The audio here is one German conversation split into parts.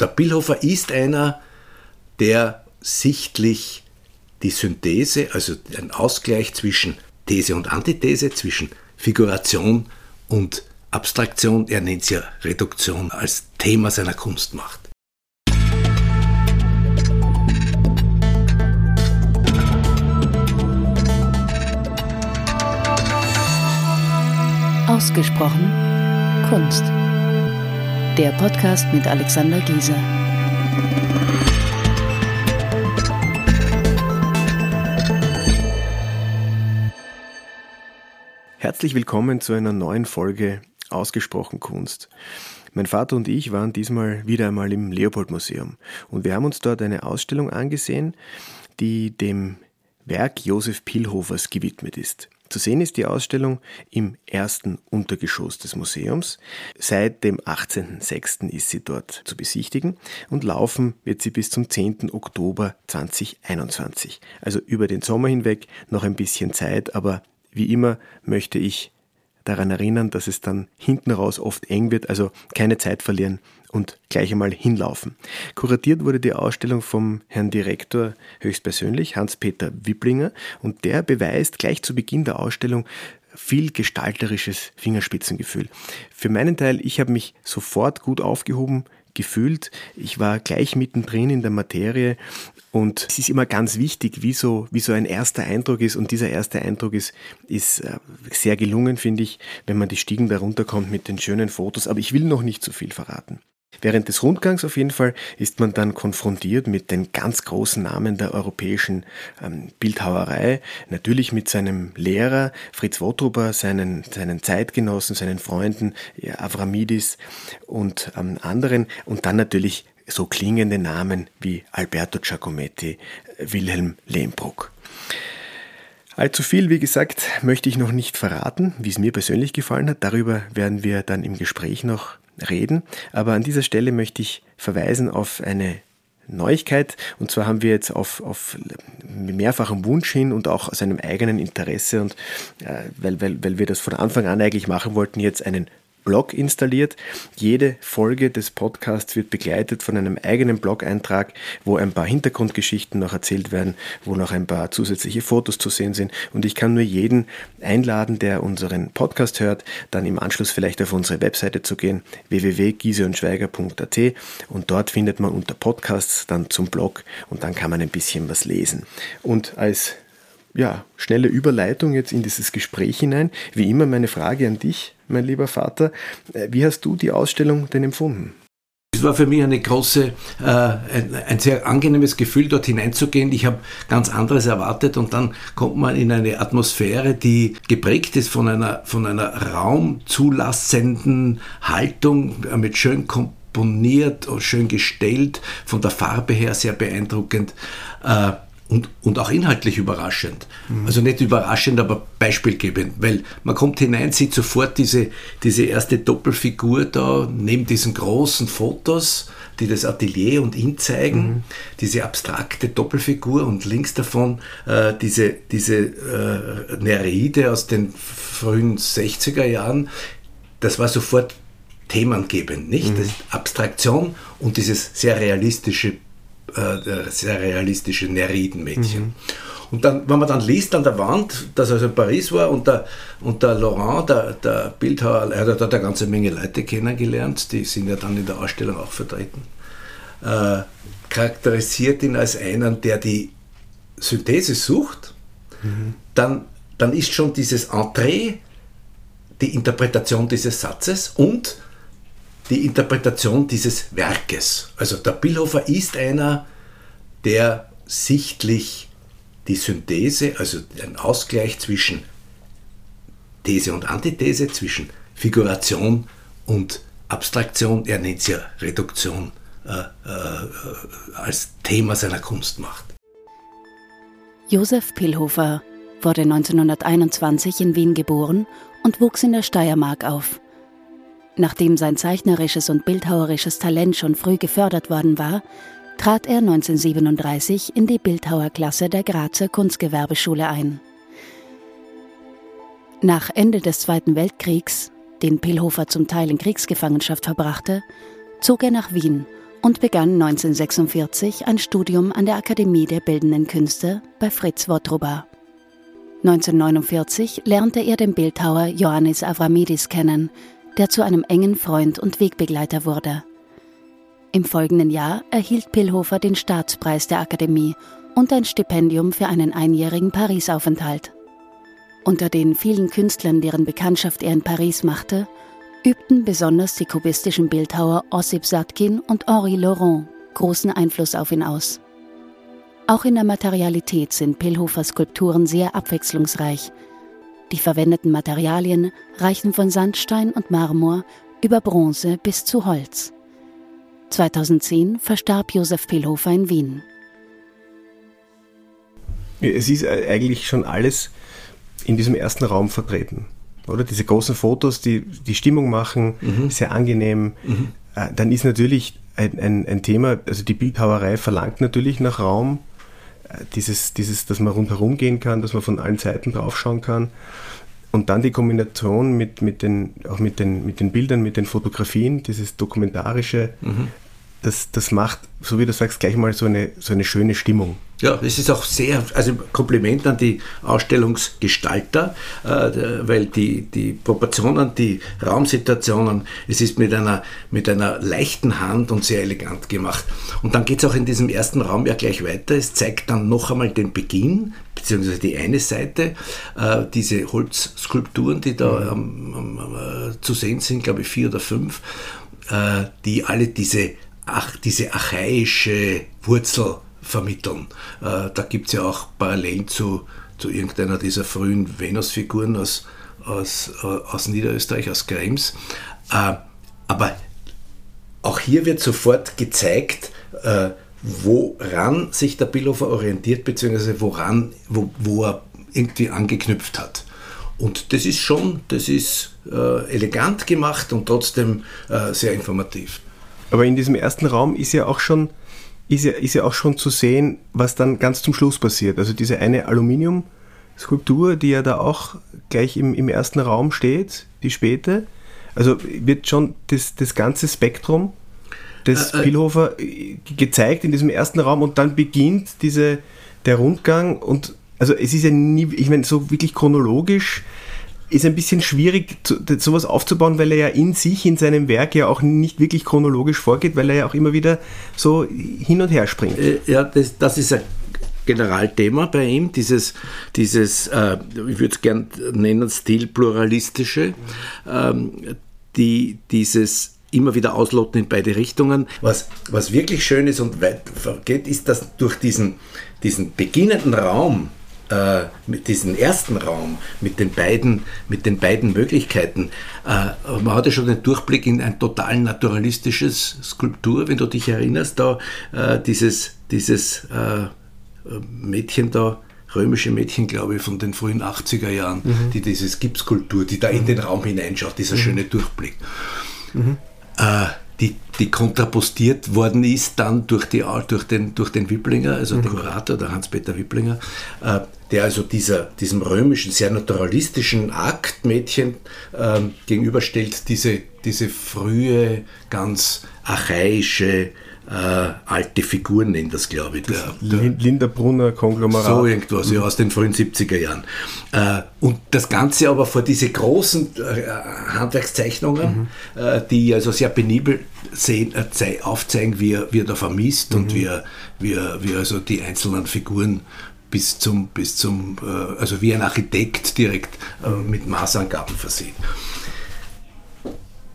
Der Billhofer ist einer, der sichtlich die Synthese, also ein Ausgleich zwischen These und Antithese, zwischen Figuration und Abstraktion, er nennt es ja Reduktion, als Thema seiner Kunst macht. Ausgesprochen Kunst. Der Podcast mit Alexander Gieser. Herzlich willkommen zu einer neuen Folge Ausgesprochen Kunst. Mein Vater und ich waren diesmal wieder einmal im Leopold Museum und wir haben uns dort eine Ausstellung angesehen, die dem Werk Josef Pilhofers gewidmet ist. Zu sehen ist die Ausstellung im ersten Untergeschoss des Museums. Seit dem 18.06. ist sie dort zu besichtigen und laufen wird sie bis zum 10. Oktober 2021. Also über den Sommer hinweg noch ein bisschen Zeit, aber wie immer möchte ich daran erinnern, dass es dann hinten raus oft eng wird, also keine Zeit verlieren und gleich einmal hinlaufen. Kuratiert wurde die Ausstellung vom Herrn Direktor höchstpersönlich, Hans-Peter Wipplinger, und der beweist gleich zu Beginn der Ausstellung viel gestalterisches Fingerspitzengefühl. Für meinen Teil, ich habe mich sofort gut aufgehoben gefühlt. Ich war gleich mittendrin in der Materie und es ist immer ganz wichtig, wie so, wie so ein erster Eindruck ist. Und dieser erste Eindruck ist, ist äh, sehr gelungen, finde ich, wenn man die Stiegen da runterkommt mit den schönen Fotos. Aber ich will noch nicht zu viel verraten. Während des Rundgangs auf jeden Fall ist man dann konfrontiert mit den ganz großen Namen der europäischen ähm, Bildhauerei, natürlich mit seinem Lehrer Fritz Wotruber, seinen, seinen Zeitgenossen, seinen Freunden ja, Avramidis und ähm, anderen und dann natürlich so klingende Namen wie Alberto Giacometti, Wilhelm Lehmbruck. Allzu viel, wie gesagt, möchte ich noch nicht verraten, wie es mir persönlich gefallen hat. Darüber werden wir dann im Gespräch noch reden. Aber an dieser Stelle möchte ich verweisen auf eine Neuigkeit. Und zwar haben wir jetzt auf, auf mehrfachem Wunsch hin und auch aus einem eigenen Interesse und äh, weil, weil, weil wir das von Anfang an eigentlich machen wollten, jetzt einen Blog installiert. Jede Folge des Podcasts wird begleitet von einem eigenen Blog-Eintrag, wo ein paar Hintergrundgeschichten noch erzählt werden, wo noch ein paar zusätzliche Fotos zu sehen sind. Und ich kann nur jeden einladen, der unseren Podcast hört, dann im Anschluss vielleicht auf unsere Webseite zu gehen, www.gieseundschweiger.at und dort findet man unter Podcasts dann zum Blog und dann kann man ein bisschen was lesen. Und als ja, schnelle Überleitung jetzt in dieses Gespräch hinein. Wie immer meine Frage an dich, mein lieber Vater. Äh, wie hast du die Ausstellung denn empfunden? Es war für mich eine große, äh, ein, ein, sehr angenehmes Gefühl, dort hineinzugehen. Ich habe ganz anderes erwartet und dann kommt man in eine Atmosphäre, die geprägt ist von einer, von einer raumzulassenden Haltung, äh, mit schön komponiert und schön gestellt, von der Farbe her sehr beeindruckend. Äh, und, und auch inhaltlich überraschend. Mhm. Also nicht überraschend, aber beispielgebend, weil man kommt hinein, sieht sofort diese, diese erste Doppelfigur da neben diesen großen Fotos, die das Atelier und ihn zeigen, mhm. diese abstrakte Doppelfigur und links davon äh, diese, diese äh, Nereide aus den frühen 60er Jahren. Das war sofort themengebend, nicht? Mhm. Abstraktion und dieses sehr realistische äh, sehr realistische Neridenmädchen. Mhm. Und dann, wenn man dann liest an der Wand, dass er also in Paris war und der, und der Laurent, der, der Bildhauer, er hat dort eine ganze Menge Leute kennengelernt, die sind ja dann in der Ausstellung auch vertreten, äh, charakterisiert ihn als einen, der die Synthese sucht, mhm. dann, dann ist schon dieses Entree die Interpretation dieses Satzes und die Interpretation dieses Werkes. Also der Billhofer ist einer, der sichtlich die Synthese, also ein Ausgleich zwischen These und Antithese, zwischen Figuration und Abstraktion, er nennt es ja Reduktion, äh, äh, als Thema seiner Kunst macht. Josef Pillhofer wurde 1921 in Wien geboren und wuchs in der Steiermark auf. Nachdem sein zeichnerisches und bildhauerisches Talent schon früh gefördert worden war, trat er 1937 in die Bildhauerklasse der Grazer Kunstgewerbeschule ein. Nach Ende des Zweiten Weltkriegs, den Pilhofer zum Teil in Kriegsgefangenschaft verbrachte, zog er nach Wien und begann 1946 ein Studium an der Akademie der Bildenden Künste bei Fritz Wotruba. 1949 lernte er den Bildhauer Ioannis Avramidis kennen, der zu einem engen Freund und Wegbegleiter wurde. Im folgenden Jahr erhielt Pillhofer den Staatspreis der Akademie und ein Stipendium für einen einjährigen Parisaufenthalt. Unter den vielen Künstlern, deren Bekanntschaft er in Paris machte, übten besonders die kubistischen Bildhauer Ossip Satkin und Henri Laurent großen Einfluss auf ihn aus. Auch in der Materialität sind Pillhofers Skulpturen sehr abwechslungsreich. Die verwendeten Materialien reichen von Sandstein und Marmor über Bronze bis zu Holz. 2010 verstarb Josef Pillhofer in Wien. Es ist eigentlich schon alles in diesem ersten Raum vertreten. Oder diese großen Fotos, die die Stimmung machen, mhm. sehr angenehm. Mhm. Äh, dann ist natürlich ein, ein, ein, Thema, also die Bildhauerei verlangt natürlich nach Raum, äh, dieses, dieses, dass man rundherum gehen kann, dass man von allen Seiten draufschauen kann. Und dann die Kombination mit, mit, den, auch mit, den, mit den Bildern, mit den Fotografien, dieses Dokumentarische, mhm das, das macht, so wie du sagst, gleich mal so eine, so eine schöne Stimmung. Ja, es ist auch sehr, also Kompliment an die Ausstellungsgestalter, äh, weil die, die Proportionen, die Raumsituationen, es ist mit einer, mit einer leichten Hand und sehr elegant gemacht. Und dann geht es auch in diesem ersten Raum ja gleich weiter. Es zeigt dann noch einmal den Beginn, beziehungsweise die eine Seite, äh, diese Holzskulpturen, die da ähm, äh, zu sehen sind, glaube ich vier oder fünf, die alle diese ach, diese archaische Wurzel vermitteln. Äh, da gibt es ja auch Parallelen zu, zu irgendeiner dieser frühen Venusfiguren aus, aus, äh, aus Niederösterreich, aus Krems. Äh, aber auch hier wird sofort gezeigt, woran sich der Billhofer orientiert, beziehungsweise woran, wo, wo er irgendwie angeknüpft hat. Und das ist schon, das ist äh, elegant gemacht und trotzdem äh, sehr informativ. Aber in diesem ersten Raum ist ja auch schon, ist ja, ist ja auch schon zu sehen, was dann ganz zum Schluss passiert. Also diese eine Aluminium-Skulptur, die ja da auch gleich im, im ersten Raum steht, die späte. Also wird schon das, das ganze Spektrum des äh, äh, Pilhofer gezeigt in diesem ersten Raum und dann beginnt diese, der Rundgang und also es ist ja nie, ich meine, so wirklich chronologisch ist ein bisschen schwierig, sowas aufzubauen, weil er ja in sich, in seinem Werk ja auch nicht wirklich chronologisch vorgeht, weil er ja auch immer wieder so hin und her springt. Äh, ja, das, das ist ein Generalthema bei ihm, dieses, dieses äh, ich würde es gerne nennen, stilpluralistische, ähm, die, dieses immer wieder ausloten in beide Richtungen. Was, was wirklich schön ist und weit vergeht, ist, dass durch diesen, diesen beginnenden Raum, äh, mit diesem ersten Raum, mit den beiden, mit den beiden Möglichkeiten, äh, man hatte schon den Durchblick in ein total naturalistisches Skulptur, wenn du dich erinnerst, da äh, dieses, dieses äh, Mädchen da, römische Mädchen, glaube ich, von den frühen 80er Jahren, mhm. die dieses Gipskulptur, die da in den Raum hineinschaut, dieser mhm. schöne Durchblick. Mhm. Äh, die, die kontrapostiert worden ist dann durch, die, durch, den, durch den Wipplinger, also mhm. den Kurator, der Hans-Peter Wipplinger, äh, der also dieser, diesem römischen, sehr naturalistischen Aktmädchen äh, gegenüberstellt, diese, diese frühe, ganz archaische, äh, alte Figuren nennen das, glaube ich. Der, der Linderbrunner Konglomerat. So irgendwas, ja, aus den frühen 70er Jahren. Äh, und das Ganze aber vor diese großen äh, Handwerkszeichnungen, mhm. äh, die also sehr penibel sehen, äh, aufzeigen, wie er, wie er da vermisst mhm. und wie er, wie, er, wie also die einzelnen Figuren bis zum, bis zum äh, also wie ein Architekt direkt mit Maßangaben versehen.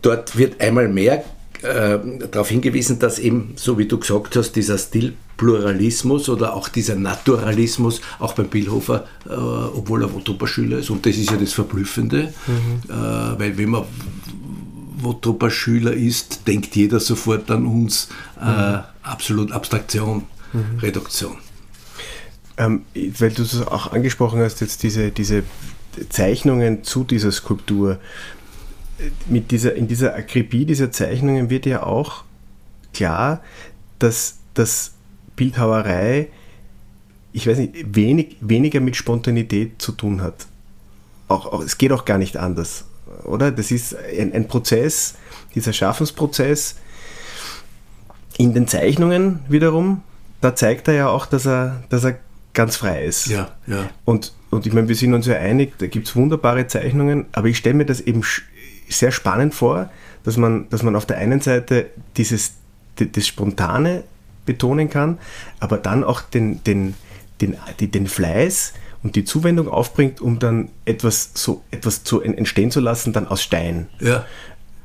Dort wird einmal mehr äh, darauf hingewiesen, dass eben, so wie du gesagt hast, dieser Stilpluralismus oder auch dieser Naturalismus auch beim Billhofer, äh, obwohl er Wotopa-Schüler ist, und das ist ja das Verblüffende, mhm. äh, weil wenn man Wotopa-Schüler ist, denkt jeder sofort an uns, äh, mhm. absolut Abstraktion, mhm. Reduktion. Ähm, weil du es auch angesprochen hast, jetzt diese, diese Zeichnungen zu dieser Skulptur mit dieser, in dieser Akribie dieser Zeichnungen wird ja auch klar, dass das Bildhauerei, ich weiß nicht, wenig, weniger mit Spontanität zu tun hat. Auch, auch, es geht auch gar nicht anders, oder? Das ist ein, ein Prozess, dieser Schaffensprozess, in den Zeichnungen wiederum, da zeigt er ja auch, dass er, dass er ganz frei ist. Ja, ja. Und, und ich meine, wir sind uns ja einig, da gibt es wunderbare Zeichnungen, aber ich stelle mir das eben sehr spannend vor, dass man, dass man auf der einen Seite dieses, das Spontane betonen kann, aber dann auch den, den, den, den Fleiß und die Zuwendung aufbringt, um dann etwas so etwas zu entstehen zu lassen, dann aus Stein. Ja.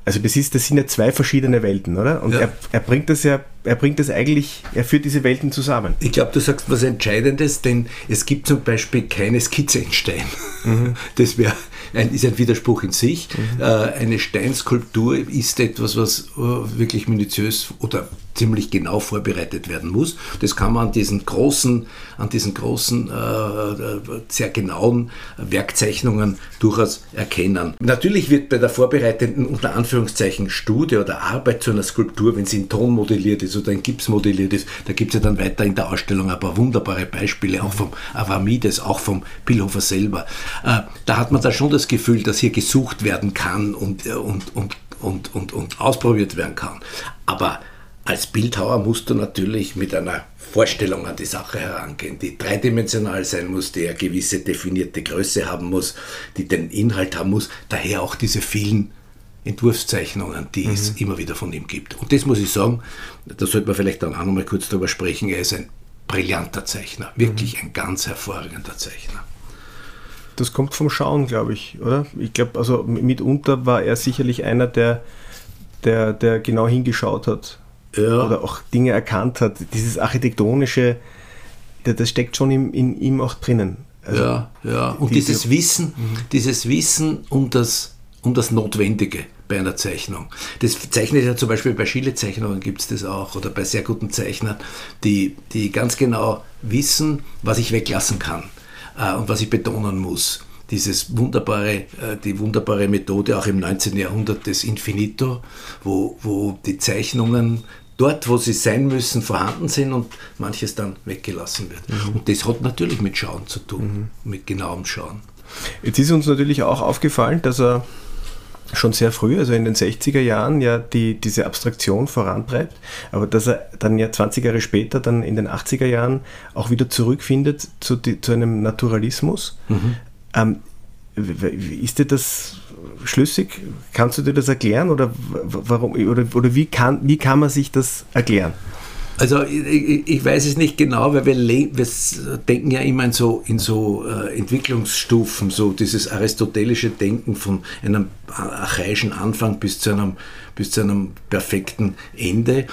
Also das ist, das sind ja zwei verschiedene Welten, oder? Und ja. er, er bringt das ja, er bringt das eigentlich, er führt diese Welten zusammen. Ich glaube, du sagst was Entscheidendes, denn es gibt zum Beispiel keine Skizze in Stein. Mhm. Das wäre ein, ist ein Widerspruch in sich. Mhm. Äh, eine Steinskulptur ist etwas, was äh, wirklich minutiös oder ziemlich genau vorbereitet werden muss. Das kann man an diesen großen, an diesen großen, äh, sehr genauen Werkzeichnungen durchaus erkennen. Natürlich wird bei der vorbereitenden, unter Anführungszeichen, Studie oder Arbeit zu einer Skulptur, wenn sie in Ton modelliert ist oder in Gips modelliert ist, da gibt es ja dann weiter in der Ausstellung ein paar wunderbare Beispiele, auch vom Avamides, auch vom Pillhofer selber. Äh, da hat man da schon das Gefühl, dass hier gesucht werden kann und, und, und, und, und, und ausprobiert werden kann. Aber als Bildhauer musst du natürlich mit einer Vorstellung an die Sache herangehen, die dreidimensional sein muss, die eine gewisse definierte Größe haben muss, die den Inhalt haben muss, daher auch diese vielen Entwurfszeichnungen, die mhm. es immer wieder von ihm gibt. Und das muss ich sagen, da sollte man vielleicht dann auch noch mal kurz drüber sprechen, er ist ein brillanter Zeichner, wirklich mhm. ein ganz hervorragender Zeichner. Das kommt vom Schauen, glaube ich, oder? Ich glaube, also mitunter war er sicherlich einer, der, der, der genau hingeschaut hat ja. oder auch Dinge erkannt hat. Dieses architektonische, das steckt schon in, in ihm auch drinnen. Also ja, ja. Und diese, dieses Wissen, mhm. dieses Wissen um das, um das Notwendige bei einer Zeichnung. Das zeichnet ja zum Beispiel bei Schiele-Zeichnungen gibt es das auch oder bei sehr guten Zeichnern, die, die ganz genau wissen, was ich weglassen kann äh, und was ich betonen muss dieses wunderbare, äh, die wunderbare Methode auch im 19. Jahrhundert des Infinito, wo, wo die Zeichnungen dort, wo sie sein müssen, vorhanden sind und manches dann weggelassen wird. Mhm. Und das hat natürlich mit Schauen zu tun, mhm. mit genauem Schauen. Jetzt ist uns natürlich auch aufgefallen, dass er schon sehr früh, also in den 60er Jahren, ja die, diese Abstraktion vorantreibt, aber dass er dann ja 20 Jahre später, dann in den 80er Jahren, auch wieder zurückfindet zu, die, zu einem Naturalismus. Mhm. Ähm, ist dir das schlüssig? Kannst du dir das erklären oder, warum, oder, oder wie, kann, wie kann man sich das erklären? Also ich, ich, weiß es nicht genau, weil wir, wir, denken ja immer in so, in so äh, Entwicklungsstufen, so dieses aristotelische Denken von einem archaischen Anfang bis zu einem, bis zu einem perfekten Ende.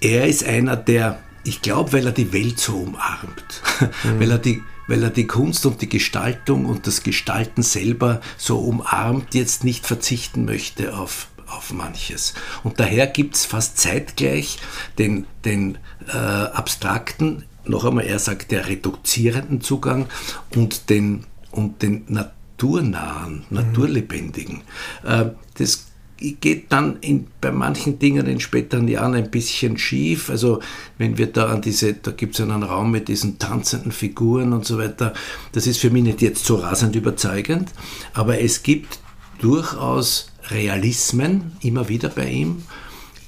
Er ist einer, der, ich glaube, weil er die Welt so umarmt, mhm. weil er die weil er die Kunst und die Gestaltung und das Gestalten selber so umarmt, jetzt nicht verzichten möchte auf, auf manches. Und daher gibt es fast zeitgleich den, den äh, abstrakten, noch einmal, er sagt, der reduzierenden Zugang und den, und den naturnahen, mhm. naturlebendigen. Äh, das geht dann in, bei manchen Dingen in späteren Jahren ein bisschen schief. Also wenn wir da an diese, da gibt es einen Raum mit diesen tanzenden Figuren und so weiter, das ist für mich nicht jetzt so rasend überzeugend, aber es gibt durchaus Realismen immer wieder bei ihm,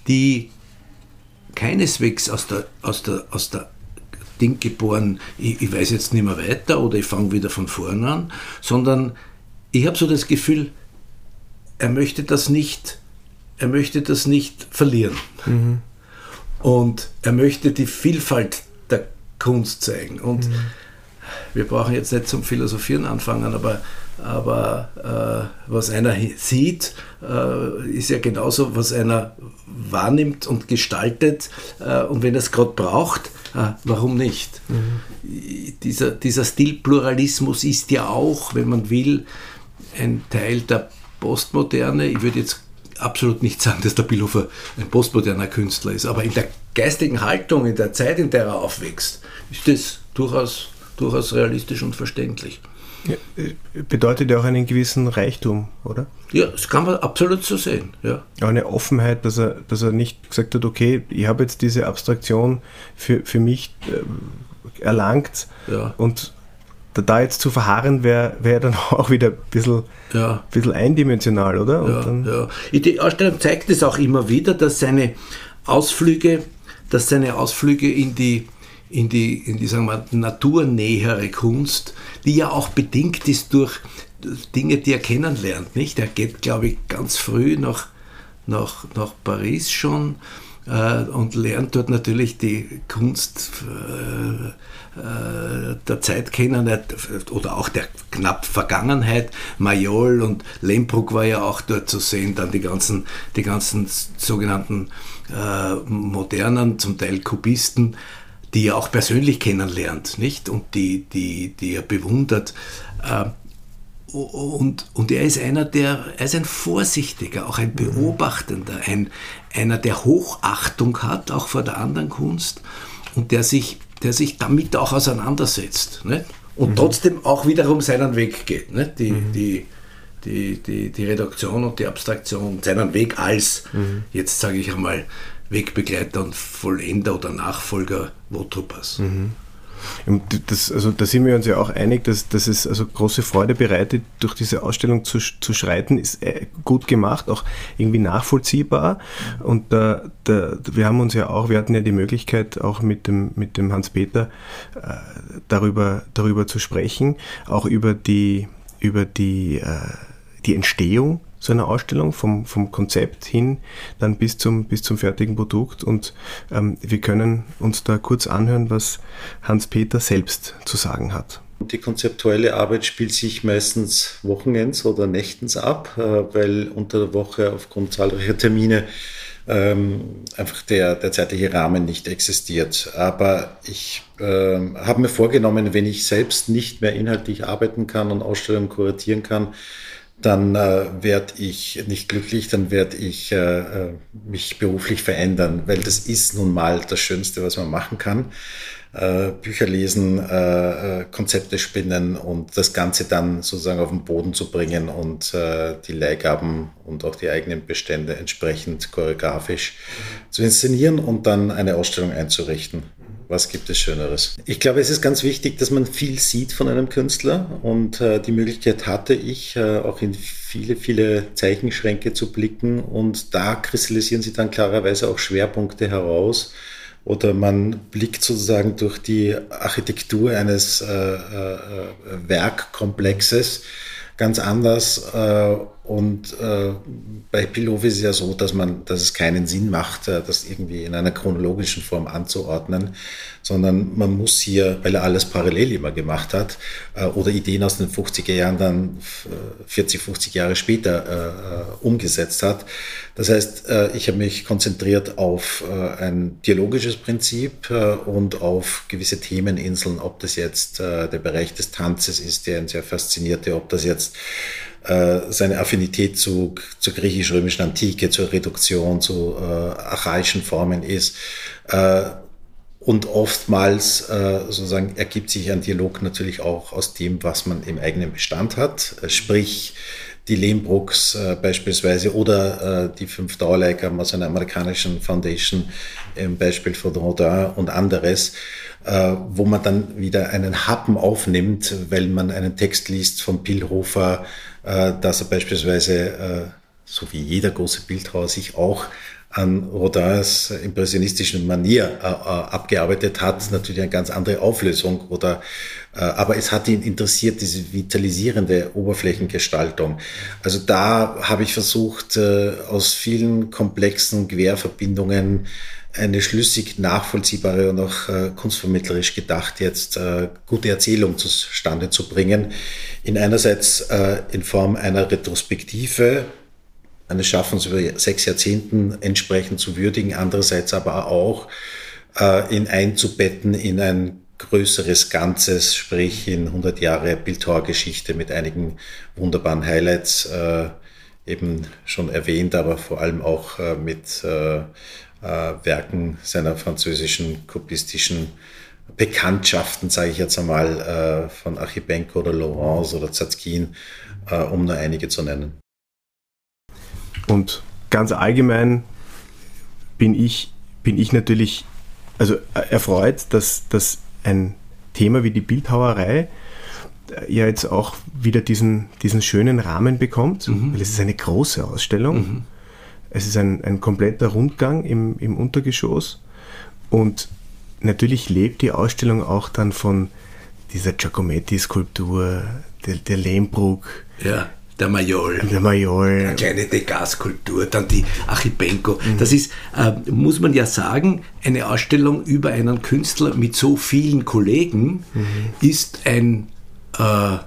die keineswegs aus der, aus der, aus der Ding geboren, ich, ich weiß jetzt nicht mehr weiter oder ich fange wieder von vorne an, sondern ich habe so das Gefühl, er möchte das nicht, er möchte das nicht verlieren. Mhm. Und er möchte die Vielfalt der Kunst zeigen. Und mhm. wir brauchen jetzt nicht zum Philosophieren anfangen, aber, aber äh, was einer sieht, äh, ist ja genauso, was einer wahrnimmt und gestaltet. Äh, und wenn er es gerade braucht, äh, warum nicht? Mhm. Dieser, dieser Stilpluralismus ist ja auch, wenn man will, ein Teil der Postmoderne, ich würde jetzt absolut nicht sagen, dass der Billhofer ein postmoderner Künstler ist, aber in der geistigen Haltung, in der Zeit, in der er aufwächst, ist das durchaus, durchaus realistisch und verständlich. Ja, äh, bedeutet ja auch einen gewissen Reichtum, oder? Ja, das kann man absolut so sehen. Ja. Eine Offenheit, dass er, dass er nicht gesagt hat, okay, ich habe jetzt diese Abstraktion für, für mich äh, erlangt ja. und da jetzt zu verharren, wäre wär dann auch wieder ein bisschen, ja. bisschen eindimensional, oder? Ja, ja. Die Ausstellung zeigt es auch immer wieder, dass seine Ausflüge dass seine Ausflüge in die, in die, in die sagen wir, naturnähere Kunst, die ja auch bedingt ist durch Dinge, die er kennenlernt. Nicht? Er geht, glaube ich, ganz früh nach, nach, nach Paris schon äh, und lernt dort natürlich die Kunst äh, der Zeit kennen oder auch der knapp Vergangenheit. Mayol und Lembruck war ja auch dort zu sehen, dann die ganzen, die ganzen sogenannten äh, modernen, zum Teil Kubisten, die er auch persönlich kennenlernt, nicht? Und die, die, die er bewundert. Äh, und, und er ist einer, der, er ist ein Vorsichtiger, auch ein Beobachtender, ein, einer, der Hochachtung hat, auch vor der anderen Kunst und der sich, der sich damit auch auseinandersetzt. Nicht? Und mhm. trotzdem auch wiederum seinen Weg geht. Nicht? Die, mhm. die, die, die, die Reduktion und die Abstraktion, seinen Weg als, mhm. jetzt sage ich einmal, Wegbegleiter und Vollender oder Nachfolger Wotrupas. Das, also da sind wir uns ja auch einig, dass, dass es also große Freude bereitet, durch diese Ausstellung zu, zu schreiten, ist äh, gut gemacht, auch irgendwie nachvollziehbar. Und da, da, wir haben uns ja auch, wir hatten ja die Möglichkeit, auch mit dem, mit dem Hans-Peter äh, darüber, darüber zu sprechen, auch über die, über die, äh, die Entstehung so einer Ausstellung, vom, vom Konzept hin dann bis zum, bis zum fertigen Produkt. Und ähm, wir können uns da kurz anhören, was Hans-Peter selbst zu sagen hat. Die konzeptuelle Arbeit spielt sich meistens wochenends oder nächtens ab, äh, weil unter der Woche aufgrund zahlreicher Termine ähm, einfach der, der zeitliche Rahmen nicht existiert. Aber ich äh, habe mir vorgenommen, wenn ich selbst nicht mehr inhaltlich arbeiten kann und Ausstellungen kuratieren kann, dann äh, werde ich nicht glücklich, dann werde ich äh, äh, mich beruflich verändern, weil das ist nun mal das Schönste, was man machen kann. Äh, Bücher lesen, äh, äh, Konzepte spinnen und das Ganze dann sozusagen auf den Boden zu bringen und äh, die Leihgaben und auch die eigenen Bestände entsprechend choreografisch zu inszenieren und dann eine Ausstellung einzurichten. Was gibt es Schöneres? Ich glaube, es ist ganz wichtig, dass man viel sieht von einem Künstler und äh, die Möglichkeit hatte ich, äh, auch in viele, viele Zeichenschränke zu blicken und da kristallisieren sich dann klarerweise auch Schwerpunkte heraus oder man blickt sozusagen durch die Architektur eines äh, äh, Werkkomplexes ganz anders. Äh, und äh, bei Pilov ist es ja so, dass man, dass es keinen Sinn macht, äh, das irgendwie in einer chronologischen Form anzuordnen, sondern man muss hier, weil er alles parallel immer gemacht hat, äh, oder Ideen aus den 50er Jahren dann 40, 50 Jahre später äh, umgesetzt hat. Das heißt, äh, ich habe mich konzentriert auf äh, ein dialogisches Prinzip und auf gewisse Themeninseln, ob das jetzt der Bereich des Tanzes ist, der ihn sehr faszinierte, ob das jetzt äh, seine Affinität zu, zur griechisch-römischen Antike, zur Reduktion, zu äh, archaischen Formen ist. Äh, und oftmals äh, sozusagen ergibt sich ein Dialog natürlich auch aus dem, was man im eigenen Bestand hat. Äh, sprich, die Lehmbrooks äh, beispielsweise oder äh, die fünf Dauerleihgaben aus einer amerikanischen Foundation, im Beispiel von Rodin und anderes, äh, wo man dann wieder einen Happen aufnimmt, weil man einen Text liest von Pilhofer, dass er beispielsweise, äh, so wie jeder große Bildhauer, sich auch an Rodins impressionistischen Manier äh, abgearbeitet hat, natürlich eine ganz andere Auflösung oder aber es hat ihn interessiert, diese vitalisierende Oberflächengestaltung. Also da habe ich versucht, aus vielen komplexen Querverbindungen eine schlüssig nachvollziehbare und auch äh, kunstvermittlerisch gedacht jetzt äh, gute Erzählung zustande zu bringen. In einerseits äh, in Form einer Retrospektive, eines Schaffens über sechs Jahrzehnten entsprechend zu würdigen, andererseits aber auch äh, in einzubetten in ein größeres Ganzes, sprich in 100 Jahre Bildhauergeschichte mit einigen wunderbaren Highlights, äh, eben schon erwähnt, aber vor allem auch äh, mit äh, äh, Werken seiner französischen kubistischen Bekanntschaften, sage ich jetzt einmal, äh, von Archibenko oder Laurence oder Zatzkin, äh, um nur einige zu nennen. Und ganz allgemein bin ich, bin ich natürlich also erfreut, dass, dass ein Thema wie die Bildhauerei ja jetzt auch wieder diesen, diesen schönen Rahmen bekommt, mhm. weil es ist eine große Ausstellung. Mhm. Es ist ein, ein kompletter Rundgang im, im Untergeschoss Und natürlich lebt die Ausstellung auch dann von dieser Giacometti-Skulptur, der, der Lehmbruck. Ja, der Majol. Der Majol. Eine kleine Degas-Skulptur, dann die Archipenko. Mhm. Das ist, äh, muss man ja sagen, eine Ausstellung über einen Künstler mit so vielen Kollegen mhm. ist ein äh,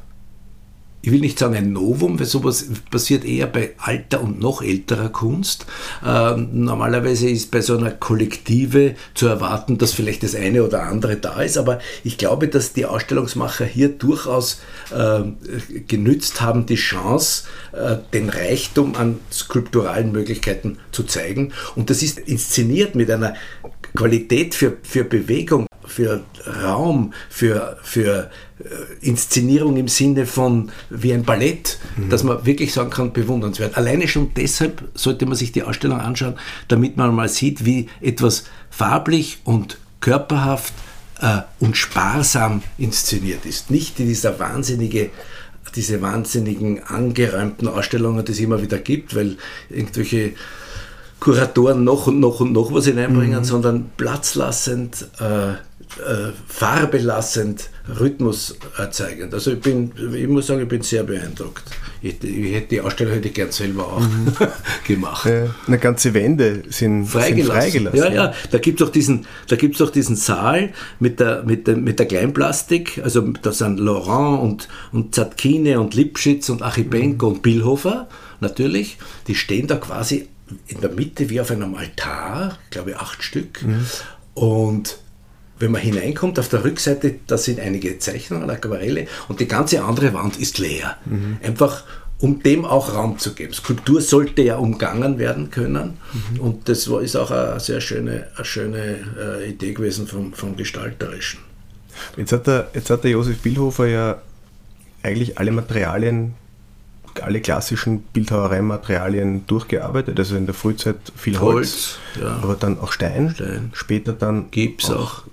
ich will nicht sagen ein Novum, weil sowas passiert eher bei alter und noch älterer Kunst. Ähm, normalerweise ist bei so einer Kollektive zu erwarten, dass vielleicht das eine oder andere da ist, aber ich glaube, dass die Ausstellungsmacher hier durchaus äh, genützt haben, die Chance, äh, den Reichtum an skulpturalen Möglichkeiten zu zeigen. Und das ist inszeniert mit einer Qualität für, für Bewegung, für Raum, für, für Inszenierung im Sinne von wie ein Ballett, mhm. dass man wirklich sagen kann, bewundernswert. Alleine schon deshalb sollte man sich die Ausstellung anschauen, damit man mal sieht, wie etwas farblich und körperhaft äh, und sparsam inszeniert ist. Nicht dieser wahnsinnige diese wahnsinnigen angeräumten Ausstellungen, die es immer wieder gibt, weil irgendwelche Kuratoren noch und noch und noch was hineinbringen, mhm. sondern platzlassend, äh, äh, farbelassend, Rhythmus erzeugend. Also ich bin, ich muss sagen, ich bin sehr beeindruckt. Ich, ich hätte die Ausstellung hätte ich gern selber auch mhm. gemacht. Ja, eine ganze Wände sind freigelassen. Sind freigelassen ja, ja, da gibt es auch diesen, doch diesen Saal mit der, mit der, mit der Kleinplastik. Also da sind Laurent und, und Zatkine und Lipschitz und Achipenko mhm. und Billhofer natürlich. Die stehen da quasi in der Mitte wie auf einem Altar, ich glaube acht Stück. Mhm. Und wenn man hineinkommt, auf der Rückseite, da sind einige Zeichnungen, Aquarelle und die ganze andere Wand ist leer. Mhm. Einfach um dem auch Raum zu geben. Skulptur sollte ja umgangen werden können mhm. und das war, ist auch eine sehr schöne, eine schöne äh, Idee gewesen vom, vom Gestalterischen. Jetzt hat, der, jetzt hat der Josef Bildhofer ja eigentlich alle Materialien, alle klassischen Bildhauereimaterialien durchgearbeitet. Also in der Frühzeit viel Holz, Holz ja. aber dann auch Stein. Stein. Später dann Gips auch, auch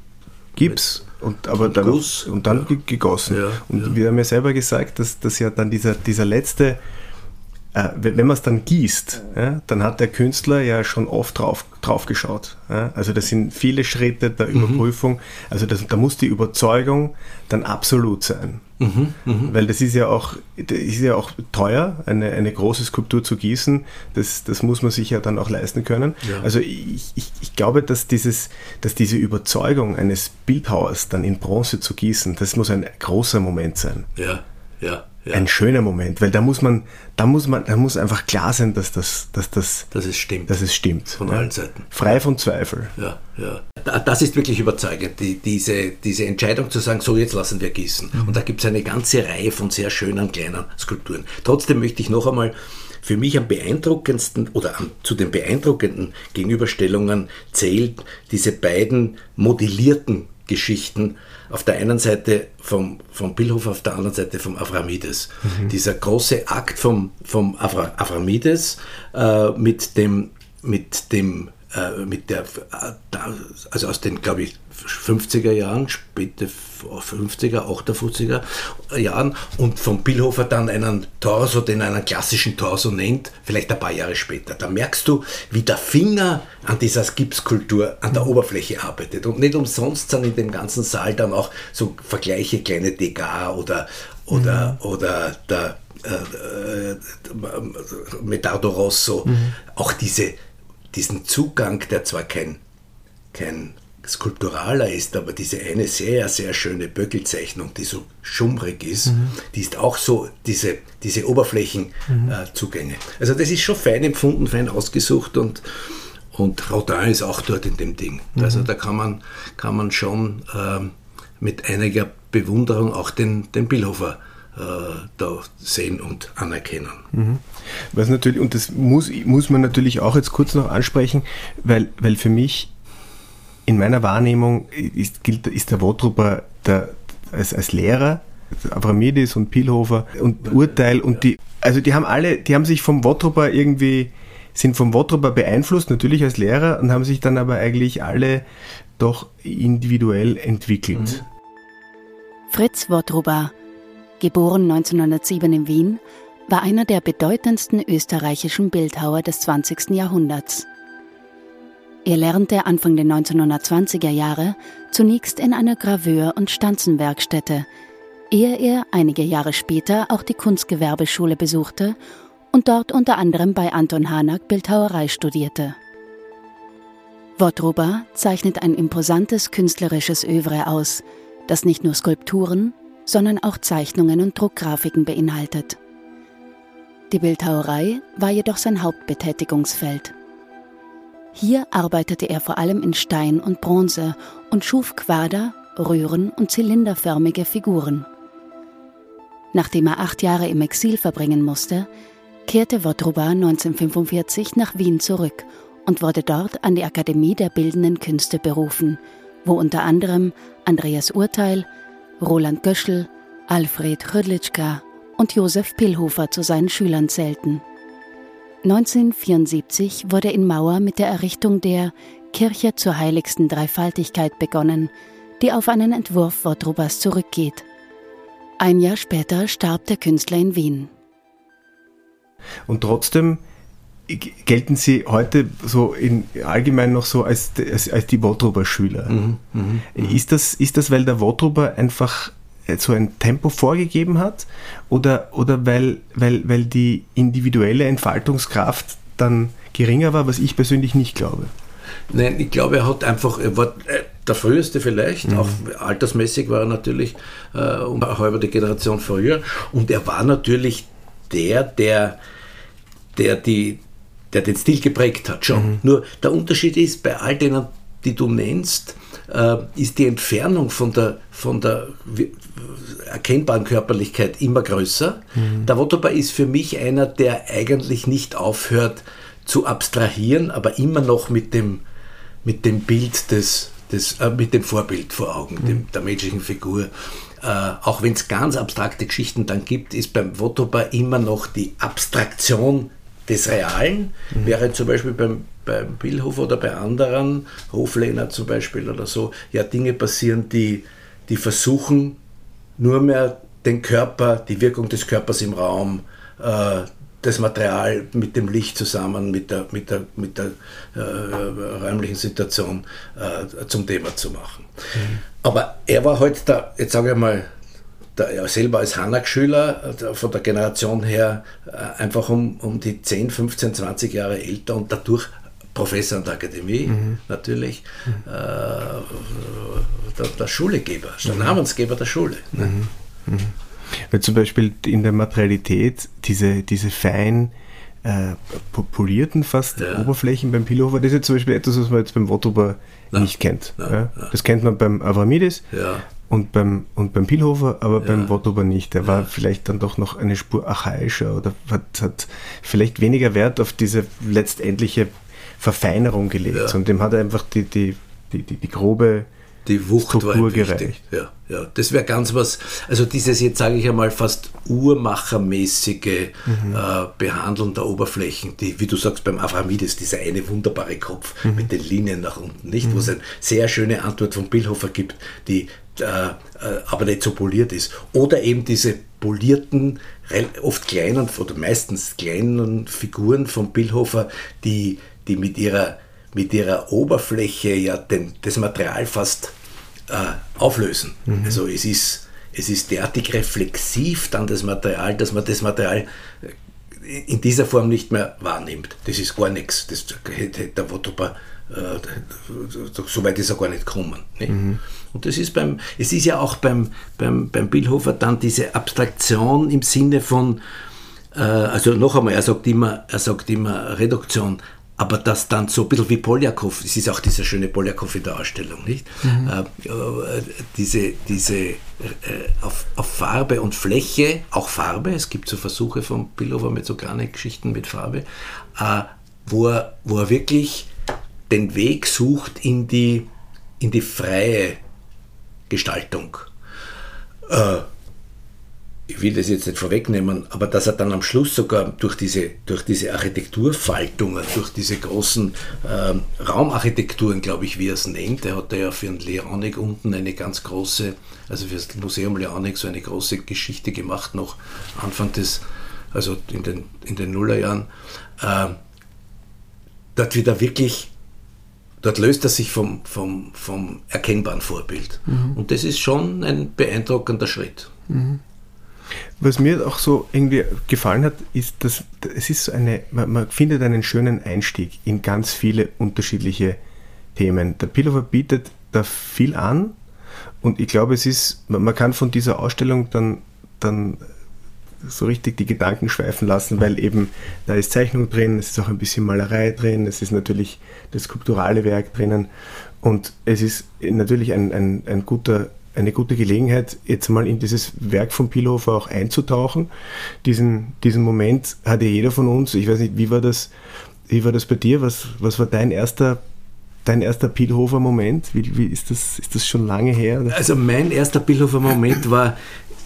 Gips und aber und dann Guss, und dann ja. gegossen. Ja, und ja. wir haben ja selber gesagt, dass, dass ja dann dieser, dieser letzte, äh, wenn man es dann gießt, ja, dann hat der Künstler ja schon oft drauf, drauf geschaut. Also das sind viele Schritte der mhm. Überprüfung. Also das, da muss die Überzeugung dann absolut sein. Mhm, mh. Weil das ist ja auch, das ist ja auch teuer, eine, eine große Skulptur zu gießen. Das, das muss man sich ja dann auch leisten können. Ja. Also ich, ich, ich glaube, dass, dieses, dass diese Überzeugung eines Bildhauers dann in Bronze zu gießen, das muss ein großer Moment sein. Ja, ja. Ja. Ein schöner Moment, weil da muss man, da muss man, da muss einfach klar sein, dass das, dass das, dass es stimmt, dass es stimmt, von ja. allen Seiten. Frei von Zweifel. Ja, ja. Das ist wirklich überzeugend, die, diese, diese Entscheidung zu sagen, so jetzt lassen wir gießen. Mhm. Und da gibt es eine ganze Reihe von sehr schönen kleinen Skulpturen. Trotzdem möchte ich noch einmal für mich am beeindruckendsten oder am, zu den beeindruckenden Gegenüberstellungen zählt diese beiden modellierten Geschichten auf der einen Seite vom, vom Billhofer, auf der anderen Seite vom Avramides. Mhm. Dieser große Akt vom, vom Avra, Avramides äh, mit dem, mit dem äh, mit der, äh, also aus den, glaube ich, 50er Jahren, späte 50er, 58er Jahren und von Billhofer dann einen Torso, den einen klassischen Torso nennt, vielleicht ein paar Jahre später. Da merkst du, wie der Finger an dieser Gipskultur an der Oberfläche arbeitet. Und nicht umsonst sind in dem ganzen Saal dann auch so Vergleiche, kleine Degas oder, oder, mhm. oder der äh, äh, Medardo Rosso, mhm. auch diese, diesen Zugang, der zwar kein, kein skulpturaler ist, aber diese eine sehr, sehr schöne Böckelzeichnung, die so schummrig ist, mhm. die ist auch so diese, diese Oberflächenzugänge. Mhm. Äh, also das ist schon fein empfunden, fein ausgesucht und, und Rodin ist auch dort in dem Ding. Mhm. Also da kann man, kann man schon äh, mit einiger Bewunderung auch den, den Billhofer äh, da sehen und anerkennen. Mhm. Was natürlich, und das muss, muss man natürlich auch jetzt kurz noch ansprechen, weil, weil für mich in meiner Wahrnehmung ist, gilt, ist der Wotrupper der, als, als Lehrer, Avramidis und Pilhofer und Urteil und die, also die haben alle, die haben sich vom Wotrupper irgendwie, sind vom Wotrupper beeinflusst, natürlich als Lehrer und haben sich dann aber eigentlich alle doch individuell entwickelt. Mhm. Fritz Wotrupper, geboren 1907 in Wien, war einer der bedeutendsten österreichischen Bildhauer des 20. Jahrhunderts. Er lernte Anfang der 1920er Jahre zunächst in einer Graveur- und Stanzenwerkstätte, ehe er einige Jahre später auch die Kunstgewerbeschule besuchte und dort unter anderem bei Anton Hanak Bildhauerei studierte. Wotruba zeichnet ein imposantes künstlerisches Övre aus, das nicht nur Skulpturen, sondern auch Zeichnungen und Druckgrafiken beinhaltet. Die Bildhauerei war jedoch sein Hauptbetätigungsfeld. Hier arbeitete er vor allem in Stein und Bronze und schuf Quader, Röhren und zylinderförmige Figuren. Nachdem er acht Jahre im Exil verbringen musste, kehrte Wotruba 1945 nach Wien zurück und wurde dort an die Akademie der Bildenden Künste berufen, wo unter anderem Andreas Urteil, Roland Göschel, Alfred Rödlitschka und Josef Pillhofer zu seinen Schülern zählten. 1974 wurde in Mauer mit der Errichtung der Kirche zur heiligsten Dreifaltigkeit begonnen, die auf einen Entwurf Wotrubas zurückgeht. Ein Jahr später starb der Künstler in Wien. Und trotzdem gelten Sie heute so in, allgemein noch so als, als, als die Wotrober Schüler. Mhm, mh, mh. Ist, das, ist das, weil der Wotrober einfach so ein Tempo vorgegeben hat oder, oder weil, weil, weil die individuelle Entfaltungskraft dann geringer war, was ich persönlich nicht glaube? Nein, ich glaube, er hat einfach, er war äh, der früheste vielleicht, mhm. auch altersmäßig war er natürlich äh, um eine halbe Generation früher und er war natürlich der, der, der, die, der den Stil geprägt hat, schon. Mhm. Nur der Unterschied ist, bei all denen, die du nennst, äh, ist die Entfernung von der, von der erkennbaren Körperlichkeit immer größer. Mhm. Der Wotoba ist für mich einer, der eigentlich nicht aufhört zu abstrahieren, aber immer noch mit dem, mit dem Bild des, des äh, mit dem Vorbild vor Augen, mhm. dem, der menschlichen Figur. Äh, auch wenn es ganz abstrakte Geschichten dann gibt, ist beim Wotoba immer noch die Abstraktion des Realen, mhm. während zum Beispiel beim, beim Billhof oder bei anderen, Hoflehner zum Beispiel oder so, ja Dinge passieren, die, die versuchen, nur mehr den Körper, die Wirkung des Körpers im Raum, äh, das Material mit dem Licht zusammen, mit der, mit der, mit der äh, räumlichen Situation äh, zum Thema zu machen. Mhm. Aber er war halt da, jetzt sage ich mal, der, selber als Hanak-Schüler äh, von der Generation her äh, einfach um, um die 10, 15, 20 Jahre älter und dadurch Professor an der Akademie mhm. natürlich, mhm. Äh, der, der, Schulegeber, der mhm. Namensgeber der Schule. Ne? Mhm. mhm. Weil zum Beispiel in der Materialität diese, diese fein äh, polierten fast ja. Oberflächen beim Pillhofer, das ist jetzt zum Beispiel etwas, was man jetzt beim Wotober nicht kennt. Na, ja? na. Das kennt man beim Avramidis und beim, und beim Pilhofer, aber beim Wotober nicht. Der war vielleicht dann doch noch eine Spur archaischer oder hat, hat vielleicht weniger Wert auf diese letztendliche Verfeinerung gelegt, ja. und dem hat er einfach die, die, die, die, die grobe die Wucht Struktur war gereicht. Ja, ja, das wäre ganz was, also dieses jetzt sage ich einmal fast urmachermäßige mhm. äh, Behandeln der Oberflächen, die, wie du sagst, beim Avramides, dieser eine wunderbare Kopf mhm. mit den Linien nach unten, nicht? Mhm. Wo es eine sehr schöne Antwort von Billhofer gibt, die äh, äh, aber nicht so poliert ist. Oder eben diese polierten, oft kleinen oder meistens kleinen Figuren von Billhofer, die die mit ihrer, mit ihrer Oberfläche ja den, das Material fast äh, auflösen. Mhm. Also es ist, es ist derartig reflexiv dann das Material, dass man das Material äh, in dieser Form nicht mehr wahrnimmt. Das ist gar nichts. Das hätte der Wotopa, äh, so weit ist er gar nicht gekommen. Mhm. Und das ist beim, es ist ja auch beim, beim, beim Billhofer dann diese Abstraktion im Sinne von, äh, also noch einmal, er sagt immer, er sagt immer Reduktion, aber das dann so ein bisschen wie Poljakov, es ist auch dieser schöne Poljakov in der Ausstellung, nicht? Mhm. Äh, äh, diese, diese äh, auf, auf, Farbe und Fläche, auch Farbe, es gibt so Versuche von Pillover mit so kleinen Geschichten mit Farbe, äh, wo, er, wo er wirklich den Weg sucht in die, in die freie Gestaltung. Ich will das jetzt nicht vorwegnehmen, aber dass er dann am Schluss sogar durch diese, durch diese Architekturfaltungen, durch diese großen äh, Raumarchitekturen, glaube ich, wie er es nennt, er hat ja für den Leonik unten eine ganz große, also für das Museum Leonik so eine große Geschichte gemacht, noch Anfang des, also in den, in den Nullerjahren, äh, dort wieder wirklich dort löst er sich vom, vom, vom erkennbaren Vorbild. Mhm. Und das ist schon ein beeindruckender Schritt. Mhm. Was mir auch so irgendwie gefallen hat, ist, dass es ist so eine, man, man findet einen schönen Einstieg in ganz viele unterschiedliche Themen. Der Pillhofer bietet da viel an und ich glaube, es ist, man kann von dieser Ausstellung dann, dann so richtig die Gedanken schweifen lassen, weil eben da ist Zeichnung drin, es ist auch ein bisschen Malerei drin, es ist natürlich das skulpturale Werk drinnen und es ist natürlich ein, ein, ein guter eine gute Gelegenheit, jetzt mal in dieses Werk von Pilhofer auch einzutauchen. Diesen, diesen Moment hatte jeder von uns. Ich weiß nicht, wie war das, wie war das bei dir? Was, was war dein erster, dein erster Pilhofer Moment? Wie, wie ist, das, ist das schon lange her? Also mein erster Pilhofer Moment war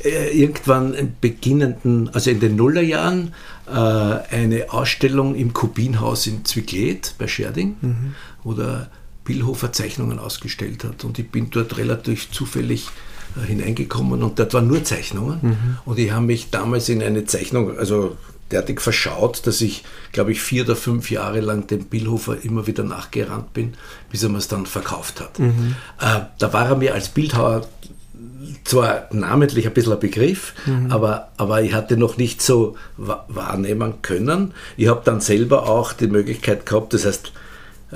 äh, irgendwann im beginnenden, also in den Nullerjahren, äh, eine Ausstellung im Kubinhaus in Zwicklet bei Scherding, mhm. wo der Billhofer Zeichnungen ausgestellt hat. Und ich bin dort relativ zufällig äh, hineingekommen und dort waren nur Zeichnungen. Mhm. Und ich habe mich damals in eine Zeichnung, also derartig verschaut, dass ich, glaube ich, vier oder fünf Jahre lang dem Billhofer immer wieder nachgerannt bin, bis er mir es dann verkauft hat. Mhm. Äh, da war er mir als Bildhauer zwar namentlich ein bisschen ein Begriff, mhm. aber, aber ich hatte noch nicht so wahrnehmen können. Ich habe dann selber auch die Möglichkeit gehabt, das heißt,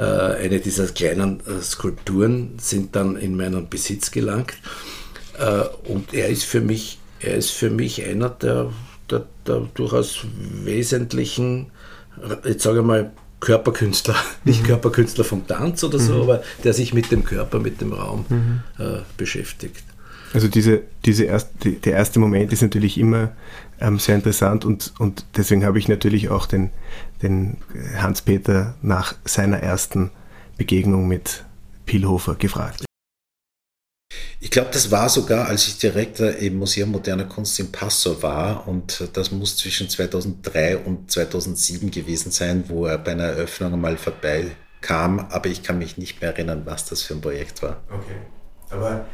eine dieser kleinen äh, Skulpturen sind dann in meinen Besitz gelangt. Äh, und er ist für mich, er ist für mich einer der, der, der durchaus wesentlichen, jetzt sage ich mal, Körperkünstler, nicht mhm. Körperkünstler vom Tanz oder so, mhm. aber der sich mit dem Körper, mit dem Raum mhm. äh, beschäftigt. Also diese, diese erst, die, der erste Moment ist natürlich immer ähm, sehr interessant und, und deswegen habe ich natürlich auch den, den Hans-Peter nach seiner ersten Begegnung mit Pilhofer gefragt. Ich glaube, das war sogar, als ich Direktor im Museum Moderner Kunst in Passau war und das muss zwischen 2003 und 2007 gewesen sein, wo er bei einer Eröffnung einmal vorbeikam, aber ich kann mich nicht mehr erinnern, was das für ein Projekt war. Okay, aber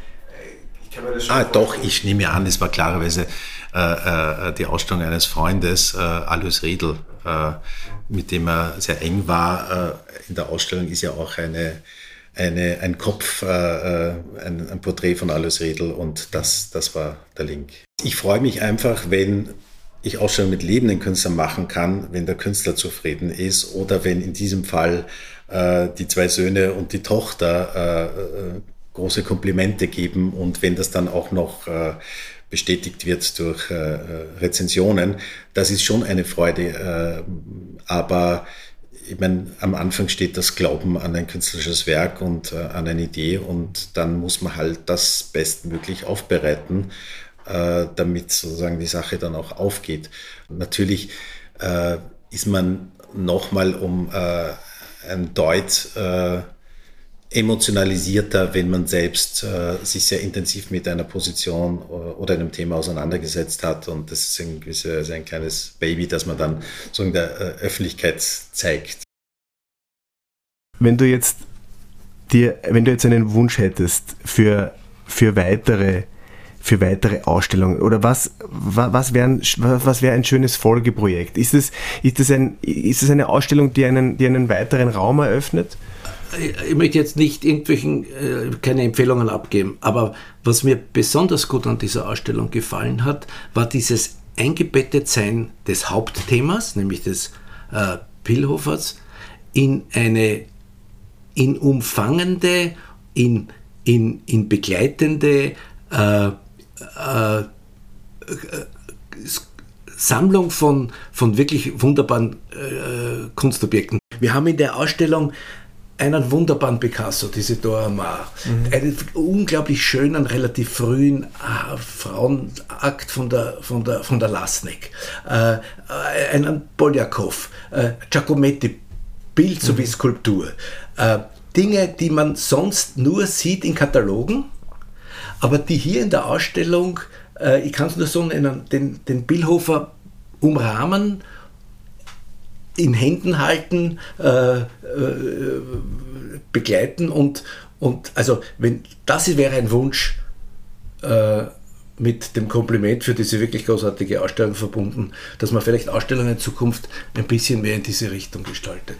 ah, doch, ich nehme an, es war klarerweise äh, äh, die Ausstellung eines Freundes, äh, Alois Riedel, äh, mit dem er sehr eng war. Äh, in der Ausstellung ist ja auch eine, eine, ein Kopf, äh, ein, ein, Porträt von Alois Riedel und das, das war der Link. Ich freue mich einfach, wenn ich Ausstellungen mit lebenden Künstlern machen kann, wenn der Künstler zufrieden ist oder wenn in diesem Fall die zwei Söhne und die Tochter große Komplimente geben und wenn das dann auch noch äh, bestätigt wird durch äh, Rezensionen, das ist schon eine Freude. Äh, aber ich meine, am Anfang steht das Glauben an ein künstlerisches Werk und äh, an eine Idee und dann muss man halt das bestmöglich aufbereiten, äh, damit sozusagen die Sache dann auch aufgeht. Natürlich äh, ist man nochmal um äh, ein Deut äh, emotionalisierter, wenn man selbst äh, sich sehr intensiv mit einer Position oder einem Thema auseinandergesetzt hat. Und das ist ein, gewisses, ein kleines Baby, das man dann so in der äh, Öffentlichkeit zeigt. Wenn du jetzt dir, wenn du jetzt einen Wunsch hättest für, für weitere für weitere Ausstellungen? Oder was, was wäre was wär ein schönes Folgeprojekt? Ist es, ist es, ein, ist es eine Ausstellung, die einen, die einen weiteren Raum eröffnet? Ich möchte jetzt nicht irgendwelchen äh, keine Empfehlungen abgeben, aber was mir besonders gut an dieser Ausstellung gefallen hat, war dieses Eingebettetsein des Hauptthemas, nämlich des äh, Pillhofers, in eine in umfangende, in, in, in begleitende äh, äh, Sammlung von, von wirklich wunderbaren äh, Kunstobjekten. Wir haben in der Ausstellung einen wunderbaren Picasso, diese Dora Maar. Mhm. Einen unglaublich schönen, relativ frühen äh, Frauenakt von der, von der, von der Lasnik. Äh, einen Poljakov, äh, Giacometti, Bild sowie mhm. Skulptur. Äh, Dinge, die man sonst nur sieht in Katalogen, aber die hier in der Ausstellung, äh, ich kann es nur so nennen, den, den Billhofer umrahmen in Händen halten, äh, äh, begleiten und, und also wenn das wäre ein Wunsch äh, mit dem Kompliment für diese wirklich großartige Ausstellung verbunden, dass man vielleicht Ausstellungen in Zukunft ein bisschen mehr in diese Richtung gestaltet.